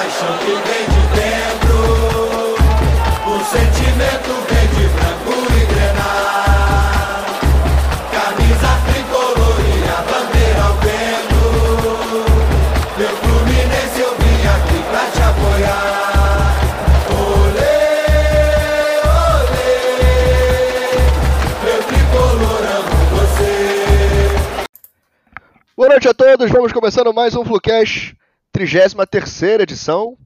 paixão que vem de dentro, o sentimento vem de branco e grenar. Camisa tricolor e a bandeira ao vento. Meu Fluminense eu vim aqui pra te apoiar. Olê, olê, meu tricolor amo você. Boa noite a todos, vamos começando mais um Flucast, 33 edição.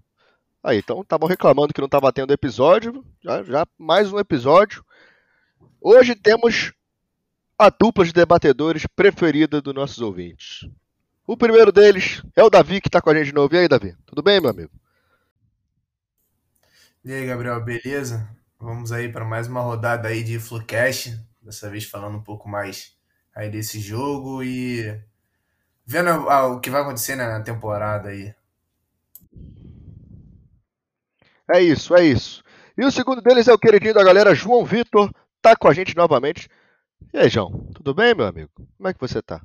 Aí, então estavam reclamando que não estava tendo episódio, já, já mais um episódio. Hoje temos a dupla de debatedores preferida dos nossos ouvintes. O primeiro deles é o Davi, que está com a gente de novo. E aí, Davi? Tudo bem, meu amigo? E aí, Gabriel, beleza? Vamos aí para mais uma rodada aí de Flucast, dessa vez falando um pouco mais aí desse jogo e vendo ah, o que vai acontecer né, na temporada aí. É isso, é isso. E o segundo deles é o queridinho da galera, João Vitor, tá com a gente novamente. E aí, João, tudo bem, meu amigo? Como é que você tá?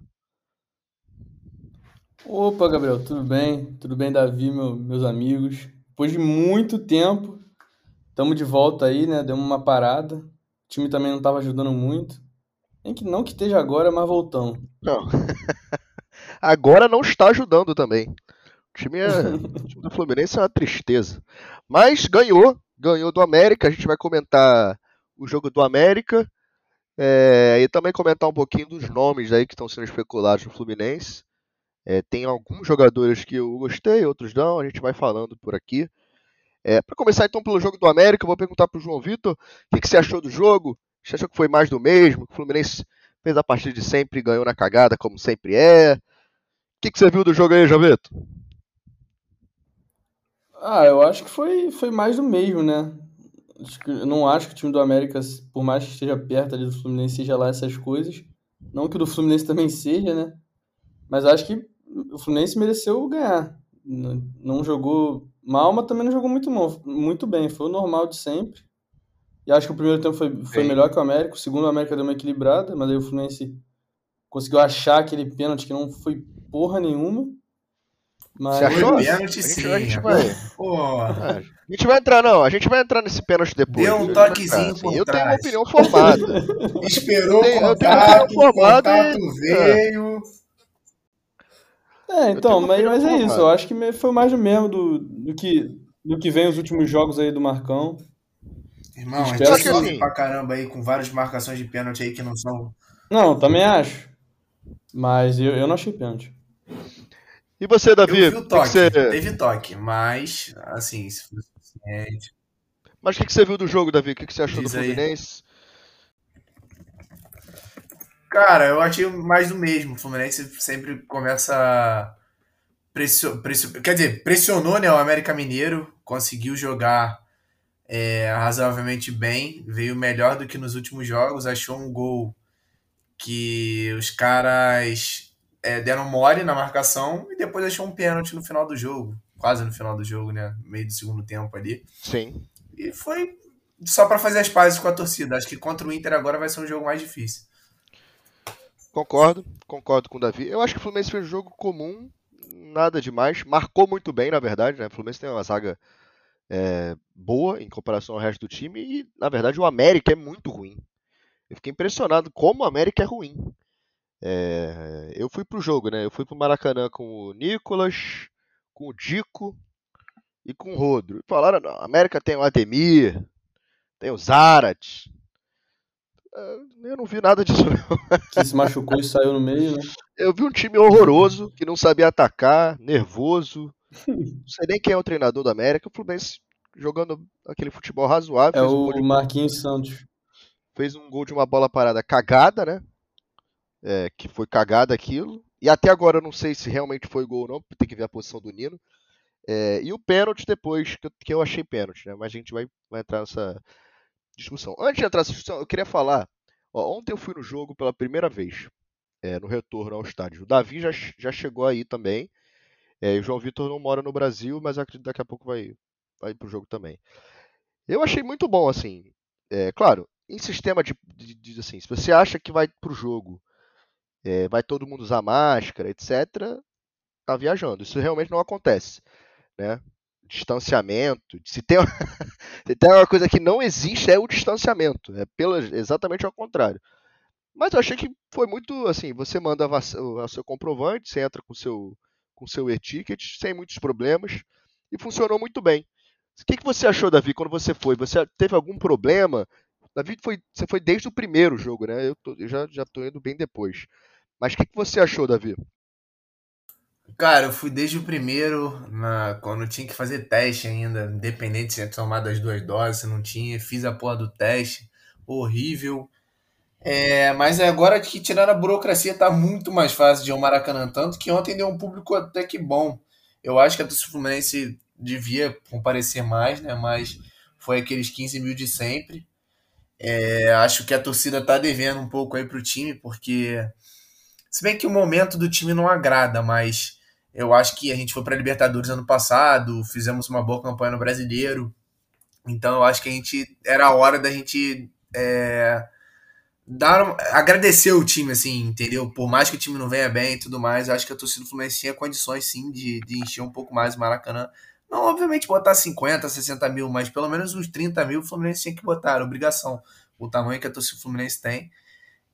Opa, Gabriel, tudo bem? Tudo bem, Davi, meu- meus amigos? Depois de muito tempo, estamos de volta aí, né? Demos uma parada. O time também não estava ajudando muito. Nem que não que esteja agora, mas voltamos. Não. Agora não está ajudando também. O time, é- o time do Fluminense é uma tristeza. Mas ganhou, ganhou do América. A gente vai comentar o jogo do América é, e também comentar um pouquinho dos nomes aí que estão sendo especulados no Fluminense. É, tem alguns jogadores que eu gostei, outros não. A gente vai falando por aqui. Para começar então pelo jogo do América, eu vou perguntar para o João Vitor o que, que você achou do jogo. Você achou que foi mais do mesmo? Que o Fluminense fez a partida de sempre e ganhou na cagada, como sempre é. O que, que você viu do jogo aí, Javito? Ah, eu acho que foi, foi mais do mesmo, né? Acho que- Eu não acho que o time do América, por mais que esteja perto ali do Fluminense, seja lá essas coisas. Não que o do Fluminense também seja, né? Mas acho que o Fluminense mereceu ganhar. Não jogou mal, mas também não jogou muito, mal, muito bem. Foi o normal de sempre. E acho que o primeiro tempo foi, foi melhor que o América. O segundo, o América deu uma equilibrada, mas aí o Fluminense conseguiu achar aquele pênalti que não foi porra nenhuma. Mas Você achou? Foi pênalti A gente, sim. a gente vai. Pô, Ah, A gente vai entrar, não. A gente vai entrar nesse pênalti depois. Deu um vai toquezinho por Eu tenho uma opinião formada. esperou Eu tenho- o eu tenho contato, uma o formada e- contato veio. É, então, mas, opinião mas é isso. Eu acho que foi mais do mesmo do, do que do que vem os últimos jogos aí do Marcão. Irmão, a gente Espero sofre sim. pra caramba aí com várias marcações de pênalti aí que não são. Não, também acho. Mas eu, eu não achei pênalti. E você, Eu Davi? vi O o que que toque, você- teve toque, mas assim, se fosse suficiente. Mas o que, que você viu do jogo, Davi? O que, você achou Diz do aí. Fluminense? Cara, eu achei mais do mesmo. O Fluminense sempre começa. Pressio, pressio, quer dizer, pressionou né, o América Mineiro, conseguiu jogar é, razoavelmente bem, veio melhor do que nos últimos jogos, achou um gol que os caras é, deram mole na marcação e depois achou um pênalti no final do jogo, quase no final do jogo, né? Meio do segundo tempo ali. Sim. E foi só para fazer as pazes com a torcida. Acho que contra o Inter agora vai ser um jogo mais difícil. Concordo, concordo com o Davi. Eu acho que o Fluminense fez um jogo comum, nada demais. Marcou muito bem, na verdade, né? O Fluminense tem uma zaga é, boa em comparação ao resto do time e, na verdade, o América é muito ruim. Eu fiquei impressionado como o América é ruim. É, eu fui pro jogo, né? Eu fui pro Maracanã com o Nicolas, com o Dico e com o Rodro. E falaram, não, a América tem o Ademir, tem o Zarat. É, Eu não vi nada disso, não. Que se machucou e saiu no meio, né? Eu vi um time horroroso, que não sabia atacar, nervoso. Não sei nem quem é o treinador do América. O Fluminense jogando aquele futebol razoável. É um o Marquinhos Santos. fez um gol de uma bola parada cagada, né? É, que foi cagada aquilo. E até agora eu não sei se realmente foi gol ou não, tem que ver a posição do Nino. É, e o pênalti depois, que eu, que eu achei pênalti, né? Mas a gente vai, vai entrar nessa discussão. Antes de entrar nessa discussão, eu queria falar. Ó, ontem eu fui no jogo pela primeira vez, é, no retorno ao estádio. O Davi já, já chegou aí também. É, o João Vitor não mora no Brasil, mas acredito que daqui a pouco vai, vai pro jogo também. Eu achei muito bom, assim. É, claro, em sistema de, de, de, assim, se você acha que vai pro jogo, é, vai todo mundo usar máscara, etc., tá viajando. Isso realmente não acontece, né? distanciamento. Se tem, se tem uma coisa que não existe é o distanciamento. É pela, exatamente ao contrário. Mas eu achei que foi muito assim, você manda o seu comprovante, você entra com seu com seu e-ticket sem muitos problemas e funcionou muito bem. O que, que você achou, Davi, quando você foi? Você teve algum problema? Davi foi, você foi desde o primeiro jogo, né? Eu, tô, eu já já tô indo bem depois. Mas o que, que você achou, Davi? Cara, eu fui desde o primeiro, na, quando tinha que fazer teste ainda, independente se tinha tomado as duas doses, se não tinha, fiz a porra do teste, horrível. É, mas agora que tirando a burocracia tá muito mais fácil de um Maracanã, tanto que ontem deu um público até que bom. Eu acho que a torcida Fluminense devia comparecer mais, né? Mas foi aqueles 15 mil de sempre. É, acho que a torcida tá devendo um pouco aí pro time, porque se bem que o momento do time não agrada, mas eu acho que a gente foi para Libertadores ano passado, fizemos uma boa campanha no Brasileiro, então eu acho que a gente era a hora da gente é, dar, agradecer o time, assim, entendeu? Por mais que o time não venha bem e tudo mais, eu acho que a torcida do Fluminense tinha condições, sim, de, de encher um pouco mais o Maracanã. Não, obviamente, botar 50, 60 mil, mas pelo menos uns 30 mil o Fluminense tinha que botar, obrigação. O tamanho que a torcida Fluminense tem.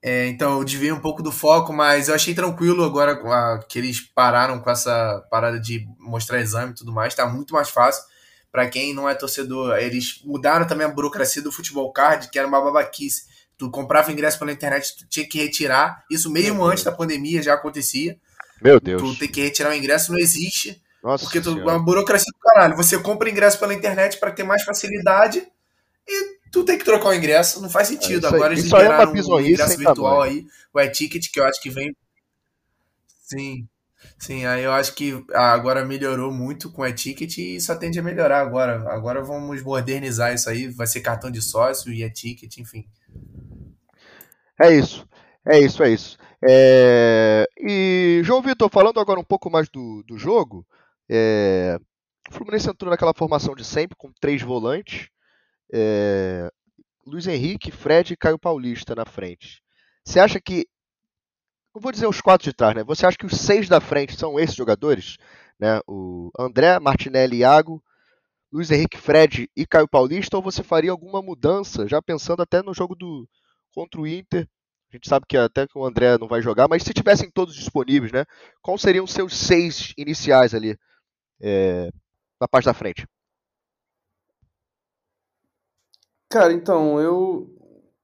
É, então eu desviei um pouco do foco, mas eu achei tranquilo agora a, que eles pararam com essa parada de mostrar exame e tudo mais. Tá muito mais fácil. Para quem não é torcedor, eles mudaram também a burocracia do futebol card, que era uma babaquice Tu comprava ingresso pela internet, tu tinha que retirar. Isso mesmo antes da pandemia já acontecia. Meu Deus. Tu tem que retirar o ingresso, não existe. Nossa porque tu, uma burocracia do caralho. Você compra ingresso pela internet para ter mais facilidade e tu tem que trocar o ingresso. Não faz sentido. É, isso aí- Agora eles é liberaram o bizonhice ingresso sem virtual tamanho. aí, o e-ticket, que eu acho que vem. Sim. Sim, aí eu acho que agora melhorou muito com o e-ticket e só tende a melhorar agora. Agora vamos modernizar isso aí. Vai ser cartão de sócio e e-ticket, enfim. É isso. É isso, é isso. É, E, João Vitor, falando agora um pouco mais do, do jogo, é, o Fluminense entrou naquela formação de sempre, com três volantes. é, Luiz Henrique, Fred e Caio Paulista na frente. Você acha que. Não vou dizer os quatro de trás, né? Você acha que os seis da frente são esses jogadores? Né? O André, Martinelli, Iago, Luiz Henrique, Fred e Caio Paulista? Ou você faria alguma mudança, já pensando até no jogo do contra o Inter? A gente sabe que até que o André não vai jogar, mas se tivessem todos disponíveis, né? Quais seriam os seus seis iniciais ali é, na parte da frente? Cara, então, eu.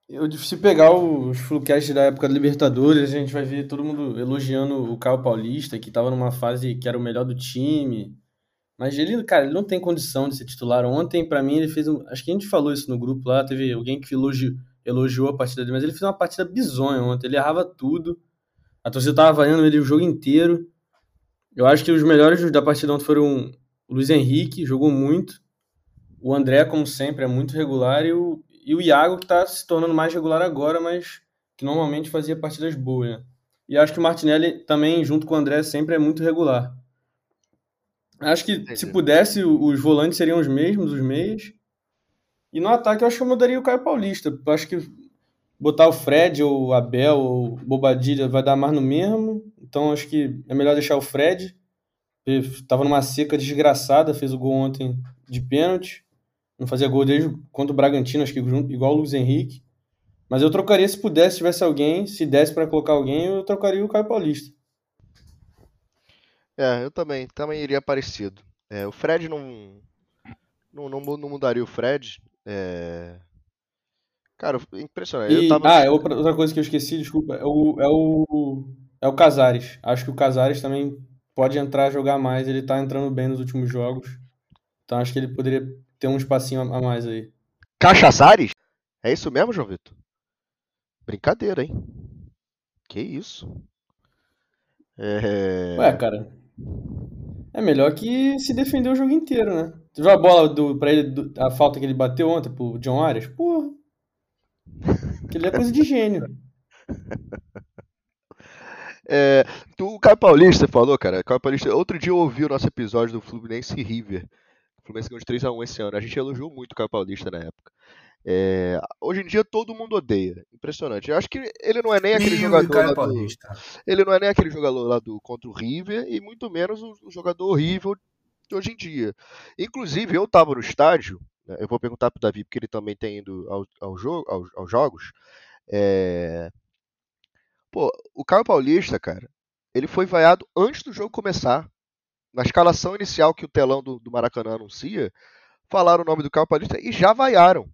Eu, se pegar os Flucast da época da Libertadores, a gente vai ver todo mundo elogiando o Caio Paulista, que tava numa fase que era o melhor do time. Mas ele, cara, ele não tem condição de ser titular. Ontem, pra mim, ele fez um. Acho que a gente falou isso no grupo lá, teve alguém que elogiou, elogiou a partida dele, mas ele fez uma partida bizonha ontem. Ele errava tudo. A torcida tava avaliando ele o jogo inteiro. Eu acho que os melhores da partida ontem foram o Luiz Henrique, jogou muito. O André, como sempre, é muito regular. E o, e o Iago, que tá se tornando mais regular agora, mas que normalmente fazia partidas boas, né? E acho que o Martinelli também, junto com o André, sempre é muito regular. Acho que Entendi. se pudesse, os volantes seriam os mesmos, os meias. E no ataque eu acho que eu mudaria o Caio Paulista. Eu acho que botar o Fred ou o Abel ou Bobadilha vai dar mais no mesmo. Então acho que é melhor deixar o Fred. Tava numa seca desgraçada, fez o gol ontem de pênalti. Não fazia gol desde contra o Bragantino, acho que igual o Luiz Henrique. Mas eu trocaria se pudesse, se tivesse alguém, se desse pra colocar alguém, eu trocaria o Caio Paulista. É, eu também, também iria parecido. É, o Fred não, não, não, não mudaria o Fred. É... Cara, impressionante. E, tava... ah, é outra, outra coisa que eu esqueci, desculpa, é o, é o, é o Casares. Acho que o Casares também pode entrar a jogar mais, ele tá entrando bem nos últimos jogos. Então acho que ele poderia ter um espacinho a a mais aí. Cachaçares? É isso mesmo, João Vitor? Brincadeira, hein? Que isso? É... Ué, cara, é melhor que se defender o jogo inteiro, né? Tu viu a bola do, pra ele, do- a falta que ele bateu ontem pro John Arias? Porra, aquilo é coisa de gênio. É, tu- o Caio Paulista falou, cara. Caio Paulista, outro dia eu ouvi o nosso episódio do Fluminense e River. O Fluminense ganhou de 3x1 esse ano. A gente elogiou muito o Caio Paulista na época. É, hoje em dia todo mundo odeia. Impressionante. Eu acho que ele não é nem aquele E jogador Caio lá do, ele não é nem aquele jogador lá do contra o River e muito menos o, o jogador horrível hoje em dia. Inclusive, eu estava no estádio, eu vou perguntar para o Davi, porque ele também tem ido ao, ao jogo, aos, aos jogos. É... Pô, o Caio Paulista, cara, ele foi vaiado antes do jogo começar. Na escalação inicial que o telão do, do Maracanã anuncia, falaram o nome do Caio Paulista e já vaiaram.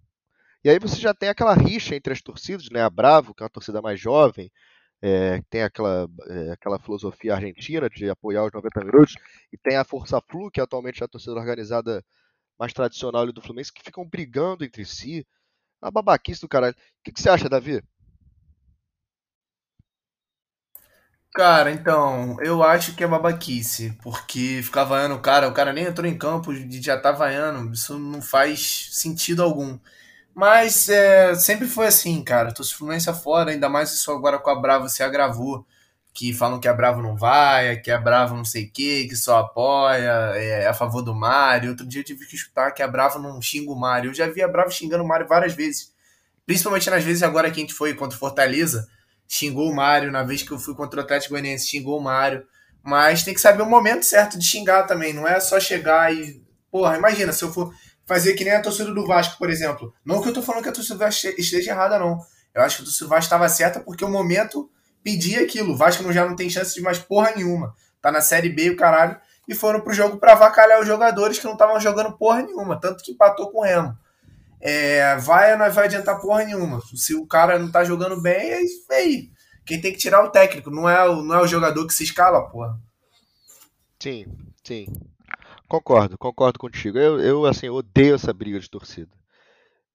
E aí você já tem aquela rixa entre as torcidas, né? A Bravo, que é uma torcida mais jovem, é, tem aquela, é, aquela filosofia argentina de apoiar os 90 minutos, e tem a Força Flu, que é atualmente a torcida organizada mais tradicional do Fluminense, que ficam brigando entre si. A babaquice do caralho. O que, que você acha, Davi? Cara, então, eu acho que é babaquice, porque ficar vaiando o cara, o cara nem entrou em campo e já tá vaiando, isso não faz sentido algum. Mas é, sempre foi assim, cara. Tô Fluminense fora, ainda mais isso agora com a Bravo se agravou. Que falam que a Bravo não vai, que a Bravo não sei o que, que só apoia, é a favor do Mário. Outro dia eu tive que escutar que a Bravo não xinga o Mário. Eu já vi a Bravo xingando o Mário várias vezes. Principalmente nas vezes agora que a gente foi contra o Fortaleza, xingou o Mário. Na vez que eu fui contra o Atlético Goianiense, xingou o Mário. Mas tem que saber o momento certo de xingar também. Não é só chegar e. Porra, imagina, se eu for fazer que nem a torcida do Vasco, por exemplo. Não que eu tô falando que a torcida do Vasco esteja errada, não. Eu acho que a torcida do Vasco estava certa porque o momento pedia aquilo. O Vasco já não tem chance de mais porra nenhuma. Tá na Série B o caralho. E foram pro jogo pra avacalhar os jogadores que não estavam jogando porra nenhuma. Tanto que empatou com o Remo. É, vai, não vai adiantar porra nenhuma. Se o cara não tá jogando bem, é isso aí. Quem tem que tirar o técnico, não é o, não é o jogador que se escala, porra. Sim, sim. Concordo, concordo contigo. Eu, eu assim, odeio essa briga de torcida.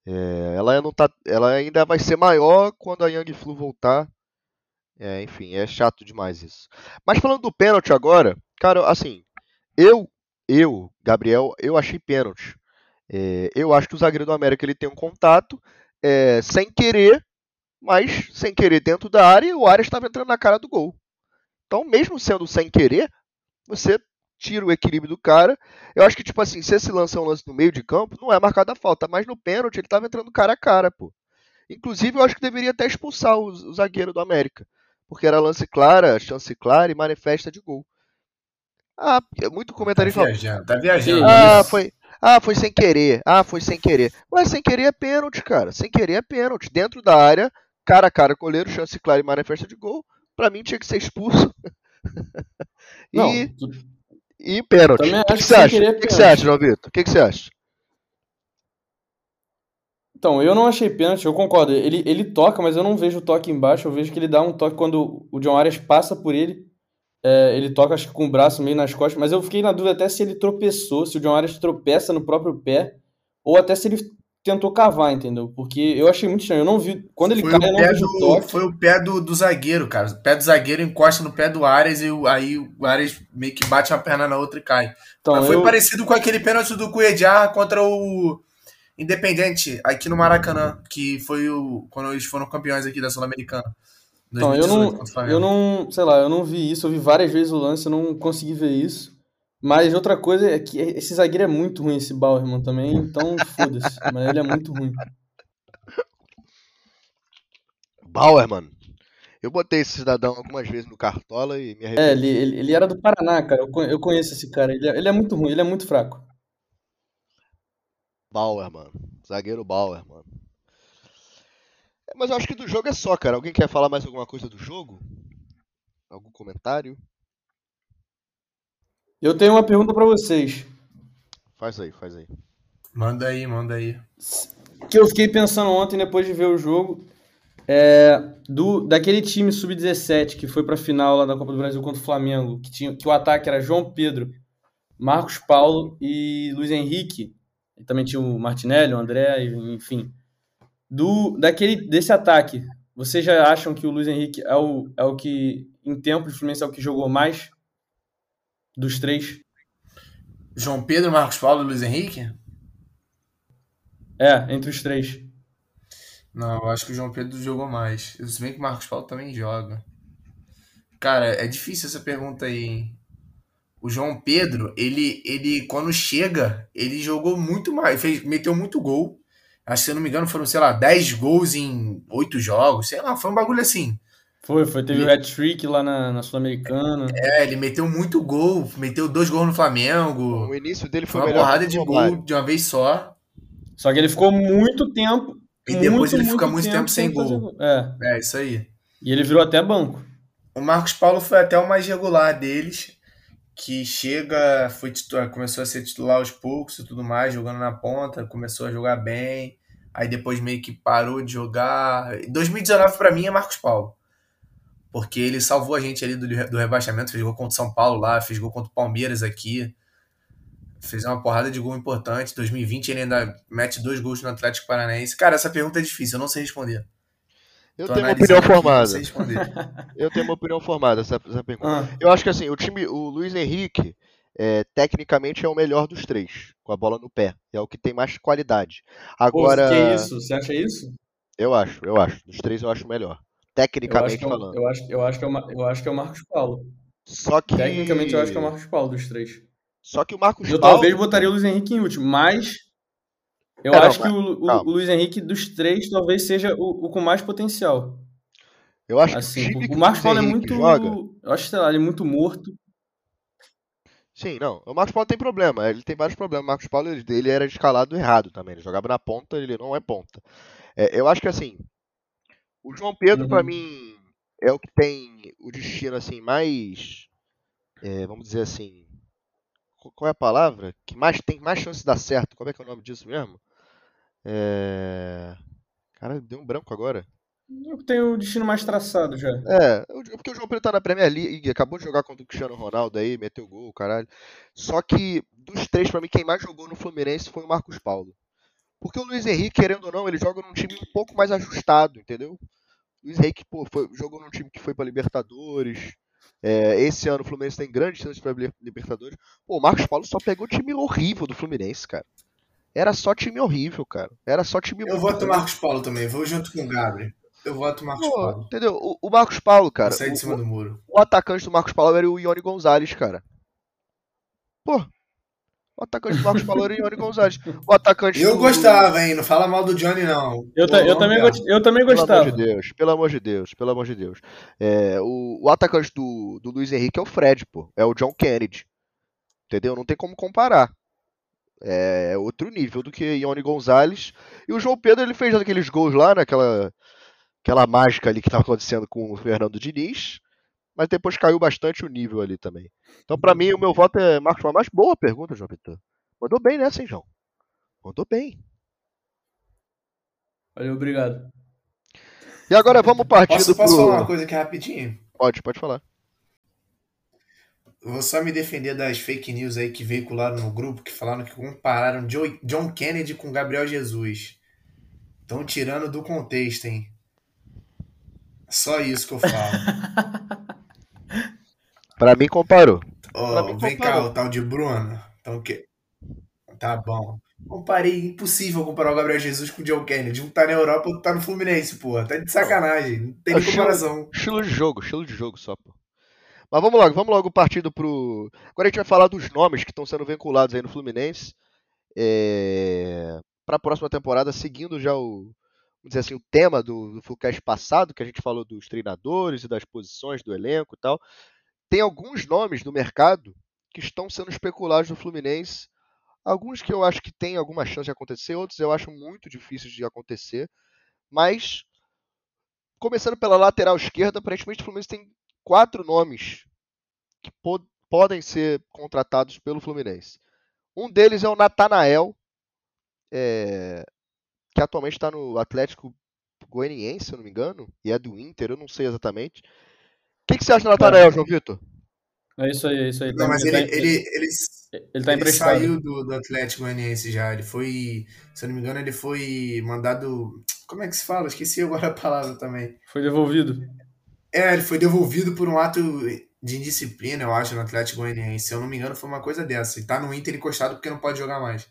É, ela, não tá, ela ainda vai ser maior quando a Young Flu voltar. É, enfim, é chato demais isso. Mas falando do pênalti agora, cara, assim, eu, eu, Gabriel, eu achei pênalti. É, eu acho que o zagueiro do América ele tem um contato é, sem querer, mas sem querer dentro da área, e o Arias estava entrando na cara do gol. Então, mesmo sendo sem querer, você tira o equilíbrio do cara. Eu acho que, tipo assim, se esse lance é um lance no meio de campo, não é marcada a falta, mas no pênalti ele tava entrando cara a cara, pô. Inclusive, eu acho que deveria até expulsar o, o zagueiro do América, porque era lance clara, chance clara e manifesta de gol. Ah, muito comentário tá viajando, tá viajando. Ah, foi, ah, foi sem querer. Ah, foi sem querer. Ué, sem querer é pênalti, cara. Sem querer é pênalti. Dentro da área, cara a cara, goleiro, chance clara e manifesta de gol. Pra mim tinha que ser expulso. e... Não, e pênalti. O que, que, você acha? O que, que você acha, João Vitor? O que, que você acha? Então, eu não achei pênalti, eu concordo. Ele, ele toca, mas eu não vejo o toque embaixo. Eu vejo que ele dá um toque quando o John Arias passa por ele. É, ele toca, acho que com o braço meio nas costas. Mas eu fiquei na dúvida até se ele tropeçou, se o John Arias tropeça no próprio pé, ou até se ele tentou cavar, entendeu? Porque eu achei muito estranho. Eu não vi. Quando ele foi cai, eu não vejo do, toque. Foi o pé do, do zagueiro, cara. O pé do zagueiro encosta no pé do Arias e o, aí o Arias meio que bate uma perna na outra e cai. Então, Mas foi eu... parecido com aquele pênalti do Cuejar contra o Independente aqui no Maracanã, que foi o quando eles foram campeões aqui da Sul-Americana. Então, eu não, eu não, sei lá, eu não vi isso, eu vi várias vezes o lance, eu não consegui ver isso. Mas outra coisa é que esse zagueiro é muito ruim, esse Bauerman também, então foda-se. mas ele é muito ruim. Bauerman. Eu botei esse cidadão algumas vezes no Cartola e me arrependi. É, ele, ele, ele, era do Paraná, cara. Eu conheço esse cara. Ele é, ele é muito ruim, ele é muito fraco. Bauerman. Zagueiro Bauerman. É, mas eu acho que do jogo é só, cara. Alguém quer falar mais alguma coisa do jogo? Algum comentário? Eu tenho uma pergunta para vocês. Faz aí, faz aí. Manda aí, manda aí. Que eu fiquei pensando ontem depois de ver o jogo. É, do, daquele time sub-17 que foi para a final lá da Copa do Brasil contra o Flamengo, que, tinha, que o ataque era João Pedro, Marcos Paulo e Luiz Henrique. E também tinha o Martinelli, o André, enfim. Do, daquele, desse ataque, vocês já acham que o Luiz Henrique é o, é o que, em tempo de Fluminense, é o que jogou mais? Dos três? João Pedro, Marcos Paulo e Luiz Henrique? É, entre os três. Não, eu acho que o João Pedro jogou mais. Se bem que o Marcos Paulo também joga. Cara, é difícil essa pergunta aí, hein? O João Pedro, ele, ele quando chega, ele jogou muito mais, fez, meteu muito gol. Acho que se eu não me engano foram, sei lá, 10 gols em 8 jogos, sei lá, foi um bagulho assim. Foi, foi. Teve o hat-trick lá na, na Sul-Americana. É, ele meteu muito gol, meteu dois gols no Flamengo. O início dele Foi foi uma melhor porrada de gol de uma vez só. Só que ele ficou muito tempo. E depois muito, ele fica muito tempo sem fazer gol. É. É, isso aí. E ele virou até banco. O Marcos Paulo foi até o mais regular deles, que chega, foi titular, começou a ser titular aos poucos e tudo mais, jogando na ponta, começou a jogar bem, aí depois meio que parou de jogar. 2019 pra mim é Marcos Paulo. Porque ele salvou a gente ali do, do rebaixamento, fez gol contra o São Paulo lá, fez gol contra o Palmeiras aqui. Fez uma porrada de gol importante. 2020 ele ainda mete dois gols no Atlético Paranaense. Cara, essa pergunta é difícil, eu não sei responder. Eu Tô tenho uma opinião formada. Eu tenho uma opinião formada essa, essa pergunta. Ah, Eu acho que assim, o time, o Luiz Henrique, é, tecnicamente é o melhor dos três, com a bola no pé. É o que tem mais qualidade. pô, Agora, que isso? Você acha isso? eu acho, eu acho. Dos três eu acho o melhor. Eu Tecnicamente que é, o- falando. eu, acho, eu, acho que é o, eu acho que é o Marcos Paulo. Só que. Tecnicamente, eu acho que é o Marcos Paulo dos três. Só que o Marcos Eu Paulo. talvez botaria o Luiz Henrique em último, mas eu acho que o, o- o Luiz Henrique dos três talvez seja o, o com mais potencial. Eu acho que Assim, o time que o Marcos Paulo é muito. joga. Eu acho, sei lá, ele é muito morto. Sim, não. O Marcos Paulo tem problema. Ele tem vários problemas. O Marcos Paulo ele, ele era escalado errado também. Ele jogava na ponta, ele não é ponta. É, eu acho que assim, o João Pedro, pra Uhum. mim, é o que tem o destino assim mais. é, vamos dizer assim. qu- Qual é a palavra? Que mais tem mais chance de dar certo. Como é que é o nome disso mesmo? É. Cara, deu um branco agora. Tem o destino mais traçado já. É, o- porque o João Pedro tá na Premier League, acabou de jogar contra o Cristiano Ronaldo aí, meteu gol, caralho. Só que dos três, pra mim, quem mais jogou no Fluminense foi o Marcos Paulo. Porque o Luiz Henrique, querendo ou não, ele joga num time um pouco mais ajustado, entendeu? O Luiz Henrique, pô, foi- jogou num time que foi pra Libertadores. É, esse ano o Fluminense tem grandes chances pra Liber- Libertadores. Pô, o Marcos Paulo só pegou time horrível do Fluminense, cara. Era só time horrível, cara. Era só time Eu voto ruim. Marcos Paulo também, vou junto com o Gabriel. Eu voto Marcos Pô, Paulo. entendeu? O, o Marcos Paulo, cara. Sair de o- cima do muro. o atacante do Marcos Paulo era o Ione Gonzalez, cara. Pô, o atacante do Marcos Paulo era o Ione Gonzalez. O atacante Eu do... gostava, hein? Não fala mal do Johnny, não. Eu, ta- Pô, eu, também, gost- eu também Pelo gostava. amor de Deus, pelo amor de Deus, pelo amor de Deus. É, o, o atacante do, do Luiz Henrique é o Fred, pô. É o John Kennedy. Entendeu? Não tem como comparar. É outro nível do que Ione Gonzalez. E o João Pedro, ele fez aqueles gols lá, naquela aquela mágica ali que tava acontecendo com o Fernando Diniz. Mas depois caiu bastante o nível ali também. Então, pra mim, o meu voto é Marcos. Mas boa pergunta, João Vitor. Mandou bem nessa, hein, João? Mandou bem. Valeu, obrigado. E agora vamos partindo Posso, posso pro... falar uma coisa aqui rapidinho? Pode, pode falar. Vou só me defender das fake news aí que veicularam no grupo, que falaram que compararam Joe- John Kennedy com Gabriel Jesus. Estão tirando do contexto, hein? Só isso que eu falo. Pra mim, comparou. Pra mim, vem cá, comparou. o tal de Bruno. Então, que... Tá bom. Comparei, impossível comparar o Gabriel Jesus com o John Kennedy. Um tá na Europa, outro tá no Fluminense, pô. Tá de sacanagem. Não tem É nem o comparação. Estilo de jogo, estilo de jogo só, pô. Mas vamos logo, vamos logo partindo pro. Agora a gente vai falar dos nomes que estão sendo vinculados aí no Fluminense. É... Para a próxima temporada, seguindo já o, vamos dizer assim, o tema do, do Flucast passado, que a gente falou dos treinadores e das posições do elenco e tal. Tem alguns nomes no mercado que estão sendo especulados no Fluminense. Alguns que eu acho que tem alguma chance de acontecer, outros eu acho muito difíceis de acontecer. Mas, começando pela lateral esquerda, aparentemente o Fluminense tem quatro nomes que po- podem ser contratados pelo Fluminense. Um deles é o Natanael, é, que atualmente está no Atlético Goianiense, se eu não me engano, e é do Inter, eu não sei exatamente. O que, que você acha do Natanael, João Vitor? É isso aí, é isso aí. Não, mas ele, tá, ele, ele, ele tá ele emprestado. saiu do, do Atlético Goianiense já. Ele foi, se eu não me engano, ele foi mandado. Como é que se fala? Esqueci agora a palavra também. Foi devolvido. É, ele foi devolvido por um ato de indisciplina, eu acho, no Atlético Goianiense. Se eu não me engano, foi uma coisa dessa. E tá no Inter encostado porque não pode jogar mais.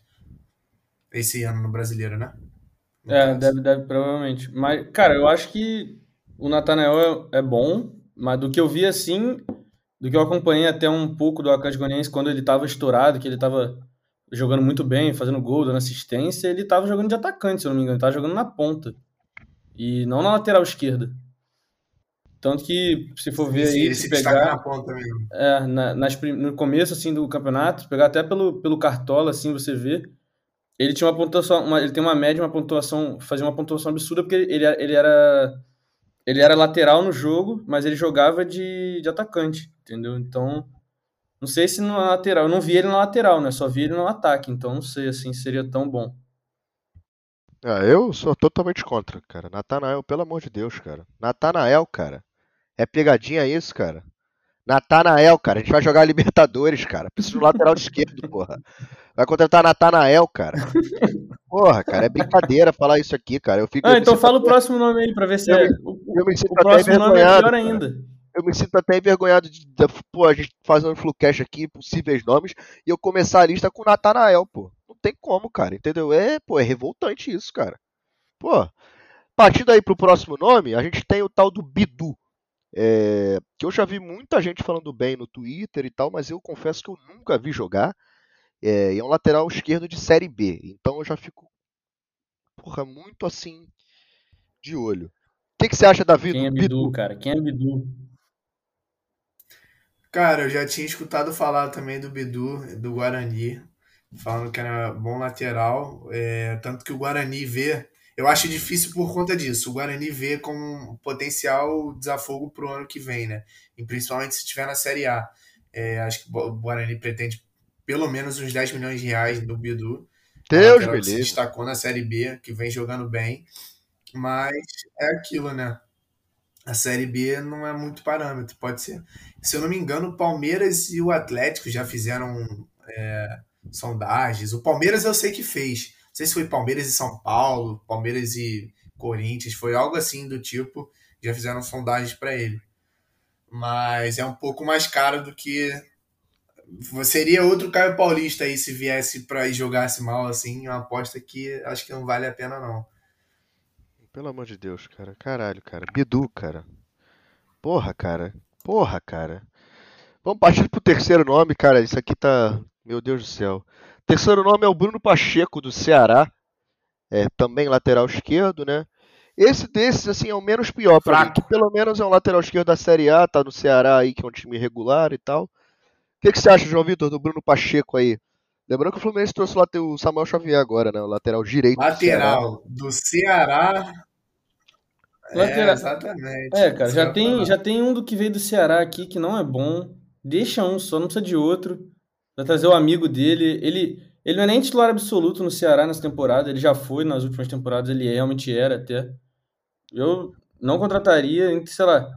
Esse ano no brasileiro, né? É, deve, deve, provavelmente. Mas, cara, eu acho que o Natanael é, é bom, mas do que eu vi assim, do que eu acompanhei até um pouco do Atlético Goianiense quando ele tava estourado, que ele tava jogando muito bem, fazendo gol, dando assistência, ele tava jogando de atacante, se eu não me engano, ele tava jogando na ponta. E não na lateral esquerda. Tanto que, se for ver aí, se pegar. na ponta mesmo. É, na- nas no começo assim do campeonato, pegar até pelo, pelo cartola assim, você vê, ele tinha uma pontuação, uma- ele tem uma média, uma pontuação, fazia uma pontuação absurda porque ele, ele era ele era lateral no jogo, mas ele jogava de, de atacante, entendeu? Então, não sei se na lateral, eu não vi ele na lateral, né? Só vi ele no ataque, então não sei assim se seria tão bom. Ah, eu sou totalmente contra, cara. Natanael, pelo amor de Deus, cara. Natanael, cara. É pegadinha isso, cara. Natanael, cara. A gente vai jogar Libertadores, cara. Preciso de um lateral esquerdo, porra. Vai contratar Natanael, cara. Porra, cara, é brincadeira falar isso aqui, cara. Eu fico, Ah, eu então fala o até- próximo nome aí pra ver se Eu é me- o, eu me sinto o até próximo nome é envergonhado, cara. ainda. Eu me sinto até envergonhado de, de- pô, a gente fazendo Flucast aqui, possíveis nomes, e eu começar a lista com Natanael, pô. Não tem como, cara, entendeu? É, pô, é revoltante isso, cara. Pô, partindo aí pro próximo nome, a gente tem o tal do Bidu. É, que eu já vi muita gente falando bem no Twitter e tal, mas eu confesso que eu nunca vi jogar. É, e é um lateral esquerdo de Série B. Então eu já fico, porra, muito assim, de olho. O que, que você acha, Davi, Quem é do Bidu, cara? Quem é Bidu? Cara, eu já tinha escutado falar também do Bidu, do Guarani, falando que era bom lateral, é, tanto que o Guarani vê, eu acho difícil por conta disso, o Guarani vê como um potencial desafogo pro ano que vem, né? E principalmente se tiver na Série A. É, acho que o Guarani pretende pelo menos uns 10 milhões de reais do Bidu. Deus lateral me que se destacou na Série B, que vem jogando bem, mas é aquilo, né? A Série B não é muito parâmetro, pode ser. Se eu não me engano, o Palmeiras e o Atlético já fizeram é, sondagens. O Palmeiras eu sei que fez. Sei se foi Palmeiras e São Paulo, Palmeiras e Corinthians, foi algo assim do tipo. Já fizeram sondagens para ele. Mas é um pouco mais caro do que. Seria outro Caio Paulista aí se viesse para e jogasse mal assim. Uma aposta que acho que não vale a pena, não. Pelo amor de Deus, cara. Caralho, cara. Bidu, cara. Porra, cara. Porra, cara. Vamos partir pro terceiro nome, cara. Isso aqui tá. Meu Deus do céu. Terceiro nome é o Bruno Pacheco, do Ceará. É, também lateral esquerdo, né? Esse desses, assim, é o menos pior pra mim. Que pelo menos é um lateral esquerdo da Série A, tá no Ceará aí, que é um time regular e tal. O que, que você acha, João Vitor, do Bruno Pacheco aí? Lembrando que o Fluminense trouxe o Samuel Xavier agora, né? O lateral direito. do Ceará. Lateral do Ceará. Lateral- É, exatamente. É, cara, já tem, já tem um do que veio do Ceará aqui que não é bom. Deixa um só, não precisa de outro. Vai trazer o amigo dele. Ele, ele não é nem titular absoluto no Ceará nessa temporada. Ele já foi nas últimas temporadas, ele realmente era até. Eu não contrataria, sei lá.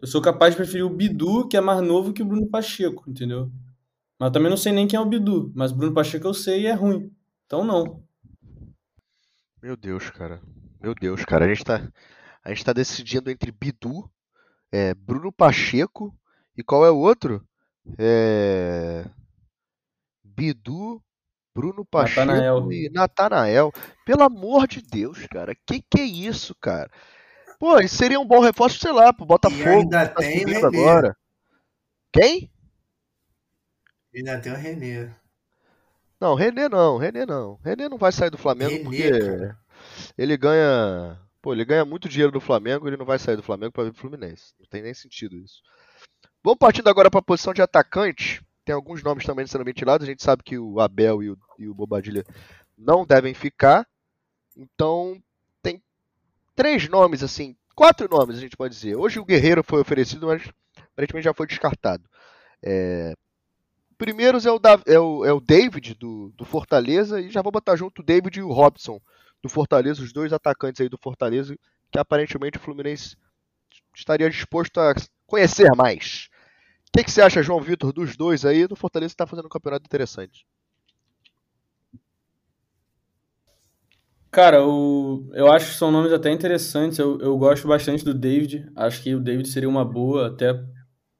Eu sou capaz de preferir o Bidu, que é mais novo que o Bruno Pacheco, entendeu? Mas também não sei nem quem é o Bidu. Mas Bruno Pacheco eu sei e é ruim. Então não. Meu Deus, cara. Meu Deus, cara. A gente tá, a gente tá decidindo entre Bidu, é, Bruno Pacheco e qual é o outro? É... Bidu, Bruno Pacheco Natanael. e Natanael. Pelo amor de Deus, cara. Que que é isso, cara? Pô, isso seria um bom reforço, sei lá, pro Botafogo. ainda que tá tem o Renê. agora. Quem? Ainda tem o Renê. Não, René não, René não. René não vai sair do Flamengo René, porque cara. ele ganha, pô, ele ganha muito dinheiro do Flamengo, ele não vai sair do Flamengo para vir pro Fluminense. Não tem nem sentido isso. Vamos partindo agora para a posição de atacante. Tem alguns nomes também sendo ventilados. A gente sabe que o Abel e o, e o Bobadilha não devem ficar. Então, tem três nomes, assim, quatro nomes a gente pode dizer. Hoje o Guerreiro foi oferecido, mas aparentemente já foi descartado. É, Primeiros é o, Dav- é o, é o David do, do Fortaleza e já vou botar junto o David e o Robson do Fortaleza, os dois atacantes aí do Fortaleza, que aparentemente o Fluminense estaria disposto a conhecer mais. O que, que você acha, João Vitor, dos dois aí? Do Fortaleza está fazendo um campeonato interessante. Cara, o, eu acho que são nomes até interessantes. Eu, eu gosto bastante do David. Acho que o David seria uma boa, até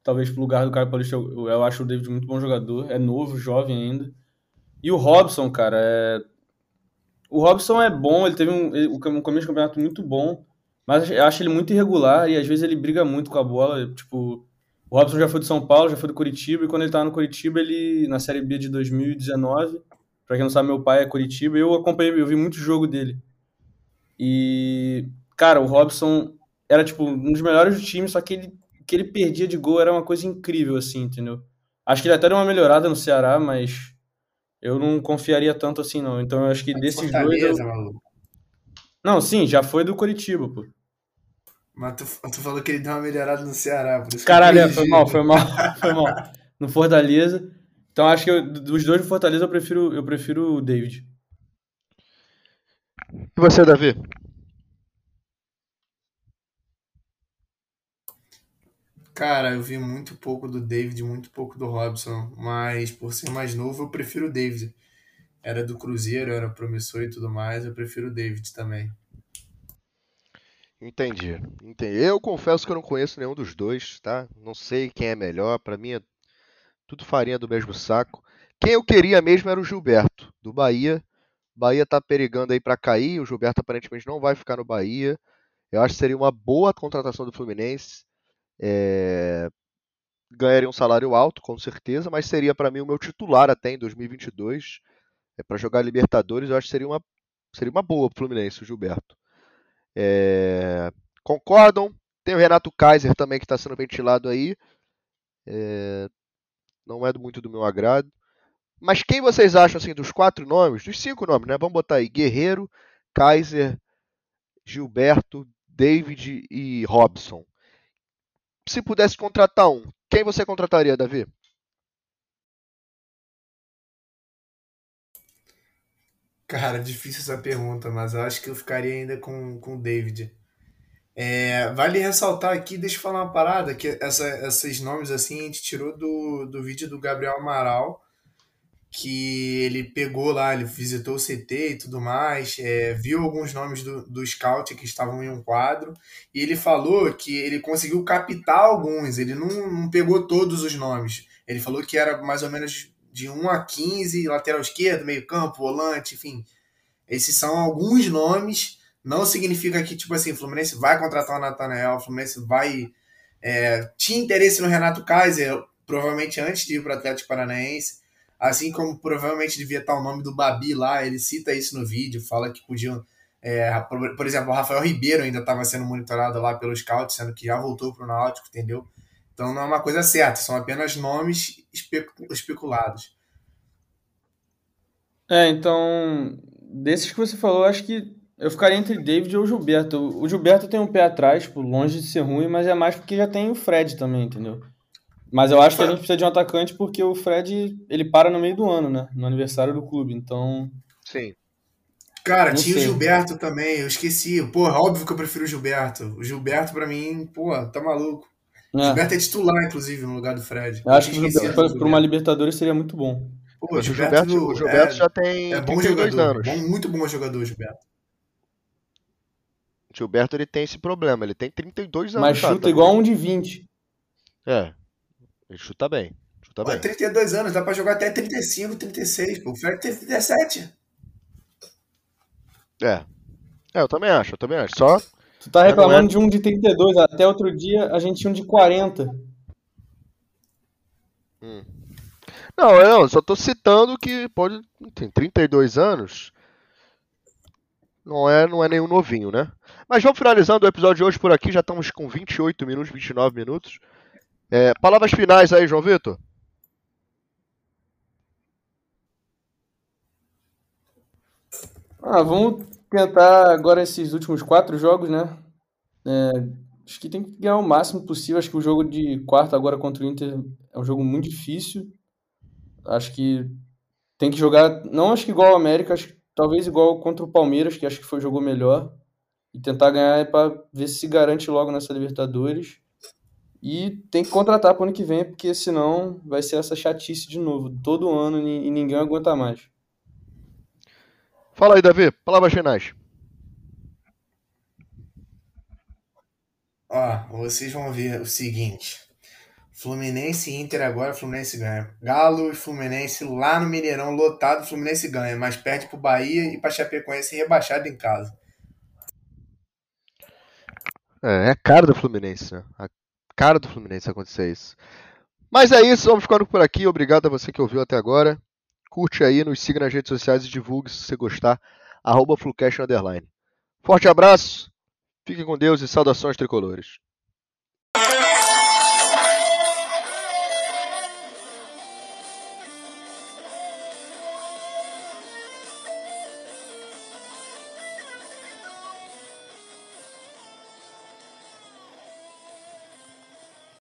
talvez pro lugar do Caio Paulista. Eu, eu acho o David muito bom jogador. É novo, jovem ainda. E o Robson, cara, é... o Robson é bom. Ele teve um, ele- um começo de campeonato muito bom, mas eu acho ele muito irregular e às vezes ele briga muito com a bola. Tipo, o Robson já foi do São Paulo, já foi do Curitiba, e quando ele tava no Curitiba, ele na Série B de 2019. Pra quem não sabe, meu pai é Curitiba, eu acompanhei, eu vi muito jogo dele. E, cara, o Robson era tipo um dos melhores do time, só que ele que ele perdia de gol era uma coisa incrível assim, entendeu? Acho que ele até deu uma melhorada no Ceará, mas eu não confiaria tanto assim não. Então eu acho que desses dois eu... Não, sim, já foi do Curitiba, pô. Mas tu, tu falou que ele deu uma melhorada no Ceará, por isso Caralho, é, foi mal, foi mal, foi mal. No Fortaleza. Então acho que eu, dos dois do Fortaleza eu prefiro, eu prefiro o David. E você, Davi? Cara, eu vi muito pouco do David, muito pouco do Robson, mas por ser mais novo, eu prefiro o David. Era do Cruzeiro, era promissor e tudo mais, eu prefiro o David também. Entendi, entendi. Eu confesso que eu não conheço nenhum dos dois, tá? Não sei quem é melhor, para mim é tudo farinha do mesmo saco. Quem eu queria mesmo era o Gilberto, do Bahia. Bahia tá perigando aí para cair, o Gilberto aparentemente não vai ficar no Bahia. Eu acho que seria uma boa contratação do Fluminense. É... Ganharia um salário alto, com certeza, mas seria para mim o meu titular até em 2022. É para jogar Libertadores, eu acho que seria uma, seria uma boa pro Fluminense, o Gilberto. É... Concordam? Tem o Renato Kaiser também que está sendo ventilado aí. É... Não é muito do meu agrado. Mas quem vocês acham assim dos quatro nomes, dos cinco nomes, né? Vamos botar aí Guerreiro, Kaiser, Gilberto, David e Robson. Se pudesse contratar um, quem você contrataria, Davi? Cara, difícil essa pergunta, mas eu acho que eu ficaria ainda com, com o David. É, vale ressaltar aqui, deixa eu falar uma parada, que essa, esses nomes assim a gente tirou do, do vídeo do Gabriel Amaral, que ele pegou lá, ele visitou o CT e tudo mais, é, viu alguns nomes do, do scout que estavam em um quadro, e ele falou que ele conseguiu captar alguns, ele não, não pegou todos os nomes. Ele falou que era mais ou menos de 1 a 15, lateral esquerdo, meio campo, volante, enfim. Esses são alguns nomes não significa que, tipo assim, o Fluminense vai contratar o Natanael, o Fluminense vai. É, tinha interesse no Renato Kaiser, provavelmente antes de ir para o Atlético Paranaense. Assim como provavelmente devia estar o nome do Babi lá, ele cita isso no vídeo, fala que podiam. É, por, por, exemplo, o Rafael Ribeiro ainda estava sendo monitorado lá pelo scout, sendo que já voltou para o Náutico, entendeu? Então não é uma coisa certa, são apenas nomes especulados. É, então, desses que você falou, acho que eu ficaria entre David ou Gilberto. O Gilberto tem um pé atrás, tipo, longe de ser ruim, mas é mais porque já tem o Fred também, entendeu? Mas eu acho que a gente precisa de um atacante porque o Fred, ele para no meio do ano, né? No aniversário do clube, então... Sim. Cara, Não tinha sei. o Gilberto também, eu esqueci. Pô, óbvio que eu prefiro o Gilberto. O Gilberto, pra mim, pô, tá maluco. É. O Gilberto é titular, inclusive, no lugar do Fred. Eu acho que o Gilberto, pra uma Libertadores, seria muito bom. Pô, o Gilberto, Gilberto, o Gilberto é, já tem é bom jogador, anos. Bom, muito bom jogador, Gilberto. Gilberto ele tem esse problema, ele tem 32 anos. Mas chuta tá, igual um de 20. É, ele chuta bem. Chuta bem. 32 anos, dá pra jogar até 35, 36. Pô. O Fred tem 37. É. É, eu também acho, eu também acho. Só. Tu tá reclamando é... de um de 32, até outro dia a gente tinha um de 40. Hum. Não, eu só tô citando que pode. Tem 32 anos. Não é, não é nenhum novinho, né? Mas vamos finalizando o episódio de hoje por aqui. Já estamos com 28 minutos, 29 minutos. É, palavras finais aí, João Vitor. Ah, vamos tentar agora esses últimos quatro jogos, né? É, acho que tem que ganhar o máximo possível. Acho que o jogo de quarta agora contra o Inter é um jogo muito difícil. Acho que tem que jogar, não acho que igual ao América, acho que talvez igual contra o Palmeiras, que acho que foi jogou melhor. E tentar ganhar é para ver se se garante logo nessa Libertadores. E tem que contratar para o ano que vem, porque senão vai ser essa chatice de novo, todo ano e ninguém aguenta mais. Fala aí, Davi, palavras finais. Ó, vocês vão ver o seguinte. Fluminense e Inter agora, Fluminense ganha. Galo e Fluminense lá no Mineirão, lotado, Fluminense ganha, mas perde pro Bahia e pra Chapecoense rebaixado em casa. É, é a cara do Fluminense, né? A cara do Fluminense acontecer isso. Mas é isso, vamos ficando por aqui. Obrigado a você que ouviu até agora. Curte aí, nos siga nas redes sociais e divulgue se você gostar. Arroba Flucast Underline. Forte abraço, Fique com Deus e saudações tricolores.